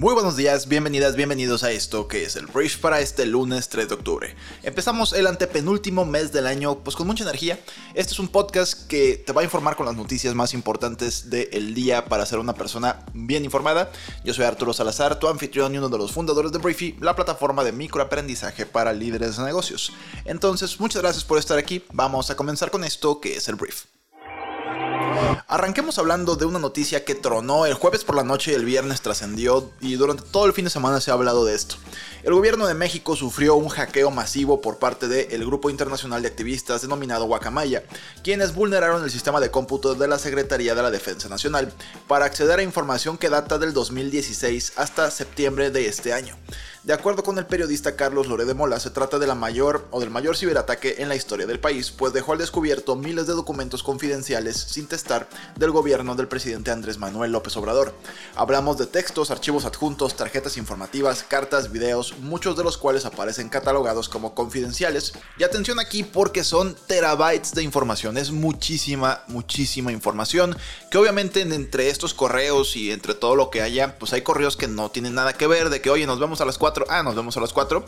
Muy buenos días, bienvenidas, bienvenidos a esto que es el Brief para este lunes 3 de octubre. Empezamos el antepenúltimo mes del año pues con mucha energía. Este es un podcast que te va a informar con las noticias más importantes del día para ser una persona bien informada. Yo soy Arturo Salazar, tu anfitrión y uno de los fundadores de Briefy, la plataforma de microaprendizaje para líderes de negocios. Entonces, muchas gracias por estar aquí. Vamos a comenzar con esto que es el Brief. Arranquemos hablando de una noticia que tronó el jueves por la noche y el viernes trascendió y durante todo el fin de semana se ha hablado de esto. El gobierno de México sufrió un hackeo masivo por parte del grupo internacional de activistas denominado Guacamaya, quienes vulneraron el sistema de cómputo de la Secretaría de la Defensa Nacional para acceder a información que data del 2016 hasta septiembre de este año. De acuerdo con el periodista Carlos Loré de Mola, se trata de la mayor o del mayor ciberataque en la historia del país, pues dejó al descubierto miles de documentos confidenciales sin testar del gobierno del presidente Andrés Manuel López Obrador. Hablamos de textos, archivos adjuntos, tarjetas informativas, cartas, videos, muchos de los cuales aparecen catalogados como confidenciales. Y atención aquí porque son terabytes de información, es muchísima, muchísima información, que obviamente entre estos correos y entre todo lo que haya, pues hay correos que no tienen nada que ver, de que oye, nos vemos a las 4 ah, nos vemos a las 4,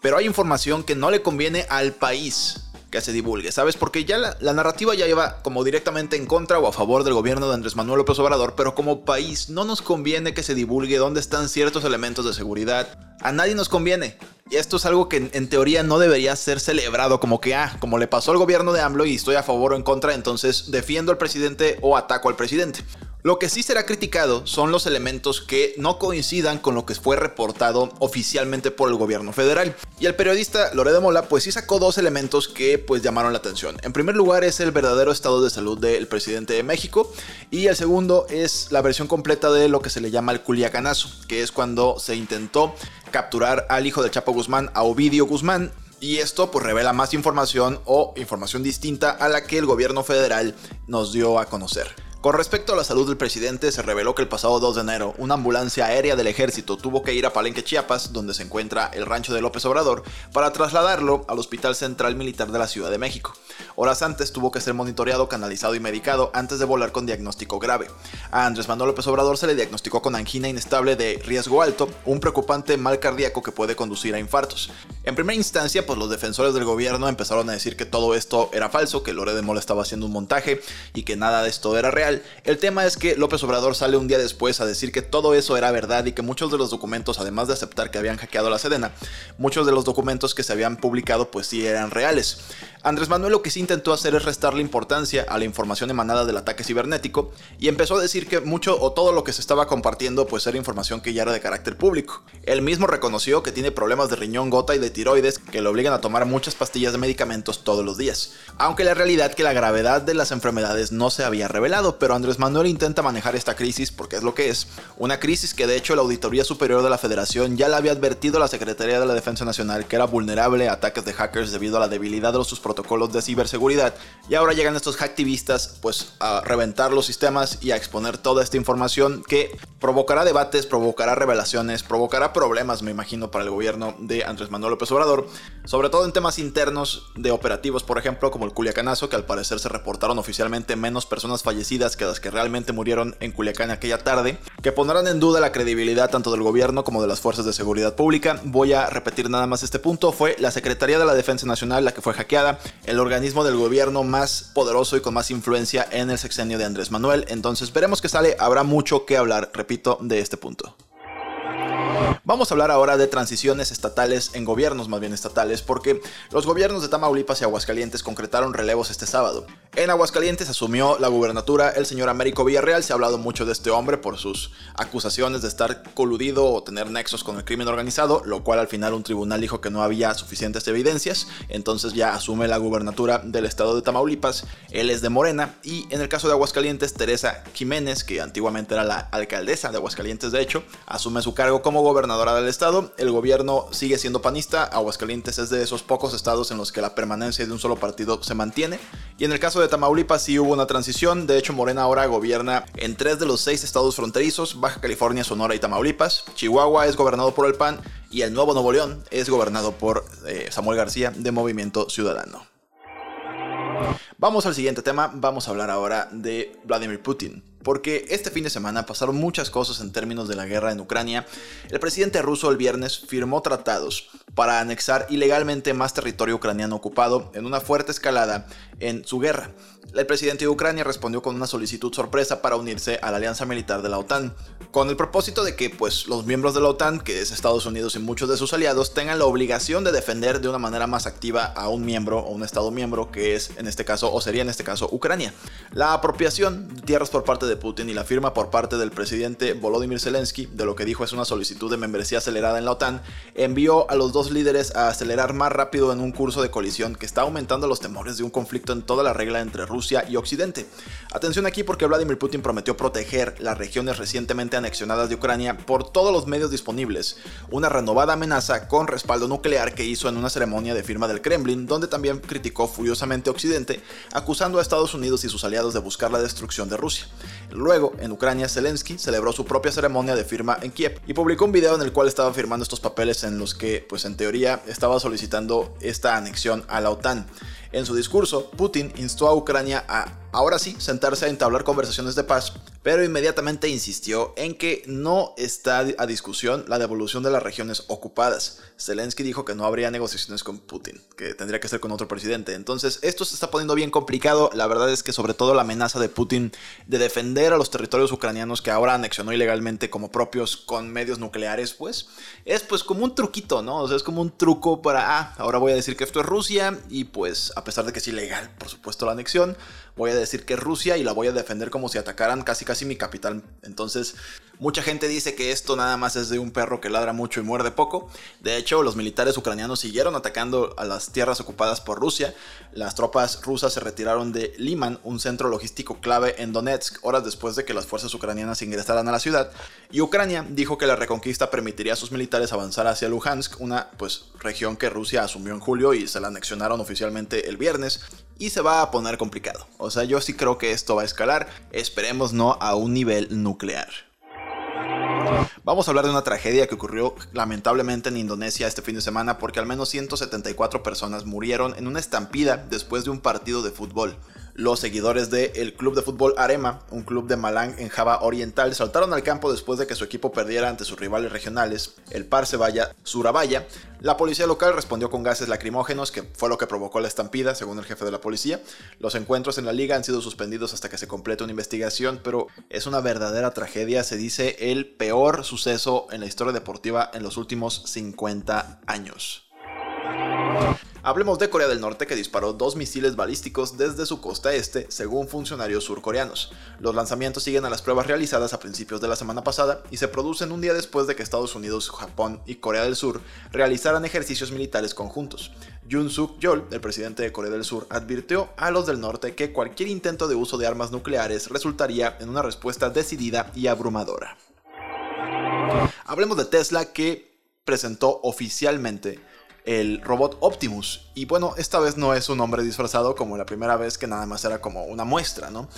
pero hay información que no le conviene al país que se divulgue, ¿sabes? Porque ya la, narrativa ya iba como directamente en contra o a favor del gobierno de Andrés Manuel López Obrador, pero como país no nos conviene que se divulgue dónde están ciertos elementos de seguridad. A nadie nos conviene. Y esto es algo que en, en teoría no debería ser celebrado como que, ah, como le pasó al gobierno de AMLO y estoy a favor o en contra, entonces defiendo al presidente o ataco al presidente. Lo que sí será criticado son los elementos que no coincidan con lo que fue reportado oficialmente por el gobierno federal. Y el periodista Loredo Mola pues sí sacó dos elementos que pues llamaron la atención. En primer lugar es el verdadero estado de salud del presidente de México y el segundo es la versión completa de lo que se le llama el culiacanazo, que es cuando se intentó capturar al hijo del Chapo Guzmán, a Ovidio Guzmán, y esto pues revela más información o información distinta a la que el gobierno federal nos dio a conocer. Con respecto a la salud del presidente, se reveló que el pasado 2 de enero, una ambulancia aérea del ejército tuvo que ir a Palenque, Chiapas, donde se encuentra el rancho de López Obrador, para trasladarlo al Hospital Central Militar de la Ciudad de México. Horas antes tuvo que ser monitoreado, canalizado y medicado antes de volar con diagnóstico grave. A Andrés Manuel López Obrador se le diagnosticó con angina inestable de riesgo alto, un preocupante mal cardíaco que puede conducir a infartos. En primera instancia, pues los defensores del gobierno empezaron a decir que todo esto era falso, que Lore de Mola estaba haciendo un montaje y que nada de esto era real. El tema es que López Obrador sale un día después a decir que todo eso era verdad y que muchos de los documentos, además de aceptar que habían hackeado la Sedena, muchos de los documentos que se habían publicado pues sí eran reales. Andrés Manuel lo que sí intentó hacer es restarle importancia a la información emanada del ataque cibernético y empezó a decir que mucho o todo lo que se estaba compartiendo pues era información que ya era de carácter público. Él mismo reconoció que tiene problemas de riñón gota y de tiroides que le obligan a tomar muchas pastillas de medicamentos todos los días. Aunque la realidad que la gravedad de las enfermedades no se había revelado, pero Andrés Manuel intenta manejar esta crisis porque es lo que es. Una crisis que de hecho la Auditoría Superior de la Federación ya le había advertido a la Secretaría de la Defensa Nacional que era vulnerable a ataques de hackers debido a la debilidad de sus protocolos de ciberseguridad. Y ahora llegan estos hacktivistas pues a reventar los sistemas y a exponer toda esta información que provocará debates, provocará revelaciones, provocará problemas, me imagino, para el gobierno de Andrés Manuel López Obrador, sobre todo en temas internos de operativos, por ejemplo, como el Culiacanazo, que al parecer se reportaron oficialmente menos personas fallecidas que las que realmente murieron en Culiacán aquella tarde, que pondrán en duda la credibilidad tanto del gobierno como de las fuerzas de seguridad pública. Voy a repetir nada más este punto, fue la Secretaría de la Defensa Nacional la que fue hackeada, el organismo del gobierno más poderoso y con más influencia en el sexenio de Andrés Manuel, entonces veremos qué sale, habrá mucho que hablar, repito, de este punto. Vamos a hablar ahora de transiciones estatales en gobiernos más bien estatales porque los gobiernos de Tamaulipas y Aguascalientes concretaron relevos este sábado. En Aguascalientes asumió la gubernatura el señor Américo Villarreal, se ha hablado mucho de este hombre por sus acusaciones de estar coludido o tener nexos con el crimen organizado, lo cual al final un tribunal dijo que no había suficientes evidencias, entonces ya asume la gubernatura del estado de Tamaulipas, él es de Morena y en el caso de Aguascalientes Teresa Jiménez, que antiguamente era la alcaldesa de Aguascalientes de hecho, asume su cargo como gobernadora del estado. El gobierno sigue siendo panista. Aguascalientes es de esos pocos estados en los que la permanencia de un solo partido se mantiene. Y en el caso de Tamaulipas sí hubo una transición, de hecho Morena ahora gobierna en tres de los seis estados fronterizos, Baja California, Sonora y Tamaulipas. Chihuahua es gobernado por el PAN y el Nuevo Nuevo León es gobernado por eh, Samuel García de Movimiento Ciudadano. Vamos al siguiente tema, vamos a hablar ahora de Vladimir Putin porque este fin de semana pasaron muchas cosas en términos de la guerra en Ucrania. El presidente ruso el viernes firmó tratados para anexar ilegalmente más territorio ucraniano ocupado en una fuerte escalada en su guerra. El presidente de Ucrania respondió con una solicitud sorpresa para unirse a la alianza militar de la OTAN, con el propósito de que pues, los miembros de la OTAN, que es Estados Unidos y muchos de sus aliados, tengan la obligación de defender de una manera más activa a un miembro o un Estado miembro, que es en este caso, o sería en este caso, Ucrania. La apropiación de tierras por parte de Putin y la firma por parte del presidente Volodymyr Zelensky de lo que dijo es una solicitud de membresía acelerada en la OTAN, envió a los dos líderes a acelerar más rápido en un curso de colisión que está aumentando los temores de un conflicto en toda la regla entre Rusia y Occidente. Atención aquí porque Vladimir Putin prometió proteger las regiones recientemente anexionadas de Ucrania por todos los medios disponibles, una renovada amenaza con respaldo nuclear que hizo en una ceremonia de firma del Kremlin, donde también criticó furiosamente a Occidente, acusando a Estados Unidos y sus aliados de buscar la destrucción de Rusia. Luego, en Ucrania, Zelensky celebró su propia ceremonia de firma en Kiev y publicó un video en el cual estaba firmando estos papeles en los que, pues en teoría, estaba solicitando esta anexión a la OTAN. En su discurso, Putin instó a Ucrania a ahora sí sentarse a entablar conversaciones de paz, pero inmediatamente insistió en que no está a discusión la devolución de las regiones ocupadas. Zelensky dijo que no habría negociaciones con Putin, que tendría que ser con otro presidente. Entonces, esto se está poniendo bien complicado. La verdad es que sobre todo la amenaza de Putin de defender a los territorios ucranianos que ahora anexionó ilegalmente como propios con medios nucleares, pues, es pues como un truquito, ¿no? O sea, es como un truco para, ah, ahora voy a decir que esto es Rusia y pues, a pesar de que es ilegal, por supuesto, la anexión, voy a decir que es Rusia y la voy a defender como si atacaran casi casi mi capital. Entonces, mucha gente dice que esto nada más es de un perro que ladra mucho y muerde poco. De hecho, los militares ucranianos siguieron atacando a las tierras ocupadas por Rusia. Las tropas rusas se retiraron de Liman, un centro logístico clave en Donetsk, horas después de que las fuerzas ucranianas ingresaran a la ciudad. Y Ucrania dijo que la reconquista permitiría a sus militares avanzar hacia Luhansk, una pues región que Rusia asumió en julio y se la anexionaron oficialmente el viernes y se va a poner complicado. O sea, yo sí creo que esto va a escalar, esperemos no a un nivel nuclear. Vamos a hablar de una tragedia que ocurrió lamentablemente en Indonesia este fin de semana porque al menos 174 personas murieron en una estampida después de un partido de fútbol. Los seguidores del club de fútbol Arema, un club de Malang en Java Oriental, saltaron al campo después de que su equipo perdiera ante sus rivales regionales, el Parsevaya Surabaya. La policía local respondió con gases lacrimógenos, que fue lo que provocó la estampida, según el jefe de la policía. Los encuentros en la liga han sido suspendidos hasta que se complete una investigación, pero es una verdadera tragedia, se dice el peor suceso en la historia deportiva en los últimos 50 años. Hablemos de Corea del Norte que disparó dos misiles balísticos desde su costa este, según funcionarios surcoreanos. Los lanzamientos siguen a las pruebas realizadas a principios de la semana pasada y se producen un día después de que Estados Unidos, Japón y Corea del Sur realizaran ejercicios militares conjuntos. Yoon Suk Yeol, el presidente de Corea del Sur, advirtió a los del norte que cualquier intento de uso de armas nucleares resultaría en una respuesta decidida y abrumadora. Hablemos de Tesla que presentó oficialmente el robot Optimus. Y bueno, esta vez no es un hombre disfrazado como la primera vez que nada más era como una muestra, ¿no?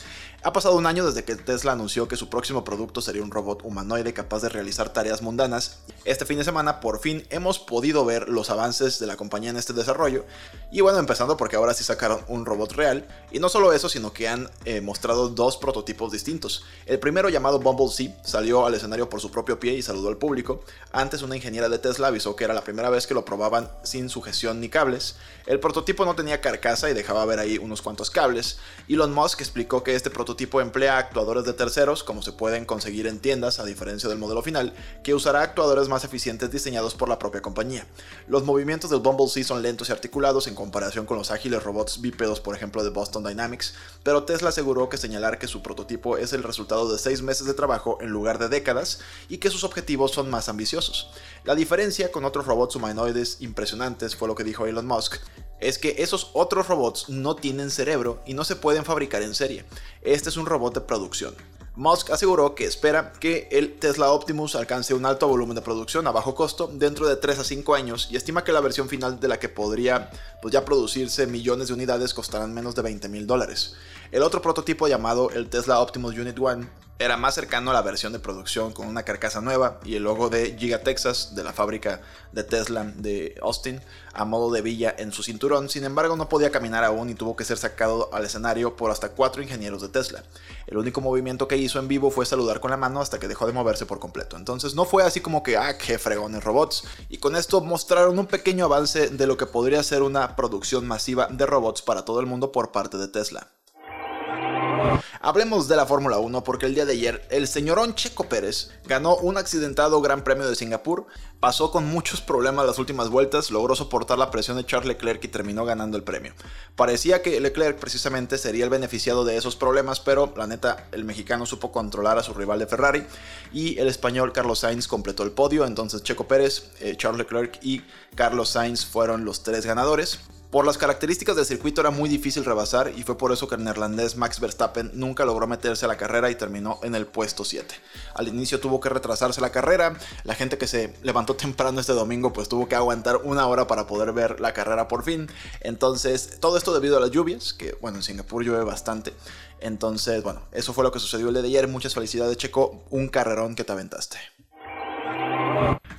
Ha pasado un año desde que Tesla anunció que su próximo producto sería un robot humanoide capaz de realizar tareas mundanas. Este fin de semana por fin hemos podido ver los avances de la compañía en este desarrollo. Y bueno, empezando porque ahora sí sacaron un robot real. Y no solo eso, sino que han eh, mostrado dos prototipos distintos. El primero llamado Bumble Sea salió al escenario por su propio pie y saludó al público. Antes una ingeniera de Tesla avisó que era la primera vez que lo probaban sin sujeción ni cables. El prototipo no tenía carcasa y dejaba ver ahí unos cuantos cables. Elon Musk explicó que este prototipo emplea actuadores de terceros, como se pueden conseguir en tiendas, a diferencia del modelo final, que usará actuadores más eficientes diseñados por la propia compañía. Los movimientos del Bumblebee son lentos y articulados en comparación con los ágiles robots bípedos, por ejemplo, de Boston Dynamics, pero Tesla aseguró que señalar que su prototipo es el resultado de seis meses de trabajo en lugar de décadas y que sus objetivos son más ambiciosos. La diferencia con otros robots humanoides impresionantes fue lo que dijo Elon Musk, es que esos otros robots no tienen cerebro y no se pueden fabricar en serie. Este es un robot de producción. Musk aseguró que espera que el Tesla Optimus alcance un alto volumen de producción a bajo costo dentro de 3 a 5 años y estima que la versión final de la que podría pues, ya producirse millones de unidades costarán menos de 20 mil dólares. El otro prototipo llamado el Tesla Optimus Unit 1 era más cercano a la versión de producción con una carcasa nueva y el logo de Giga Texas de la fábrica de Tesla de Austin a modo de villa en su cinturón. Sin embargo, no podía caminar aún y tuvo que ser sacado al escenario por hasta cuatro ingenieros de Tesla. El único movimiento que hizo en vivo fue saludar con la mano hasta que dejó de moverse por completo. Entonces no fue así como que, ah, qué fregones robots. Y con esto mostraron un pequeño avance de lo que podría ser una producción masiva de robots para todo el mundo por parte de Tesla. Hablemos de la Fórmula 1 porque el día de ayer el señorón Checo Pérez ganó un accidentado Gran Premio de Singapur, pasó con muchos problemas las últimas vueltas, logró soportar la presión de Charles Leclerc y terminó ganando el premio. Parecía que Leclerc precisamente sería el beneficiado de esos problemas, pero la neta el mexicano supo controlar a su rival de Ferrari y el español Carlos Sainz completó el podio, entonces Checo Pérez, eh, Charles Leclerc y Carlos Sainz fueron los tres ganadores. Por las características del circuito era muy difícil rebasar y fue por eso que el neerlandés Max Verstappen nunca logró meterse a la carrera y terminó en el puesto 7. Al inicio tuvo que retrasarse la carrera, la gente que se levantó temprano este domingo pues tuvo que aguantar una hora para poder ver la carrera por fin. Entonces todo esto debido a las lluvias, que bueno en Singapur llueve bastante. Entonces bueno, eso fue lo que sucedió el día de ayer. Muchas felicidades Checo, un carrerón que te aventaste.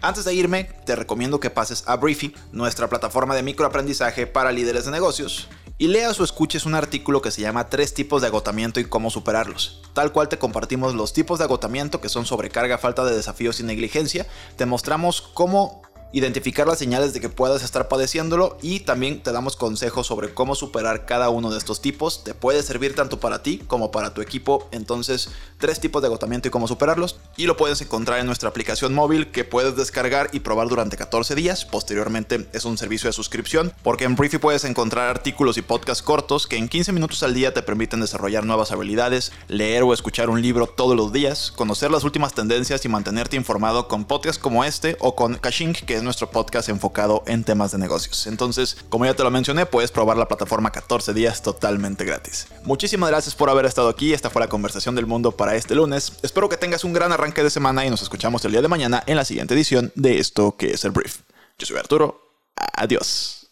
Antes de irme, te recomiendo que pases a Briefy, nuestra plataforma de microaprendizaje para líderes de negocios, y leas o escuches un artículo que se llama Tres tipos de agotamiento y cómo superarlos. Tal cual te compartimos los tipos de agotamiento que son sobrecarga, falta de desafíos y negligencia, te mostramos cómo identificar las señales de que puedas estar padeciéndolo y también te damos consejos sobre cómo superar cada uno de estos tipos. Te puede servir tanto para ti como para tu equipo. Entonces, tres tipos de agotamiento y cómo superarlos. Y lo puedes encontrar en nuestra aplicación móvil que puedes descargar y probar durante 14 días. Posteriormente es un servicio de suscripción porque en Briefy puedes encontrar artículos y podcasts cortos que en 15 minutos al día te permiten desarrollar nuevas habilidades, leer o escuchar un libro todos los días, conocer las últimas tendencias y mantenerte informado con podcasts como este o con Caching que es nuestro podcast enfocado en temas de negocios. Entonces, como ya te lo mencioné, puedes probar la plataforma 14 días totalmente gratis. Muchísimas gracias por haber estado aquí. Esta fue la conversación del mundo para este lunes. Espero que tengas un gran arranque de semana y nos escuchamos el día de mañana en la siguiente edición de esto que es el brief. Yo soy Arturo. Adiós.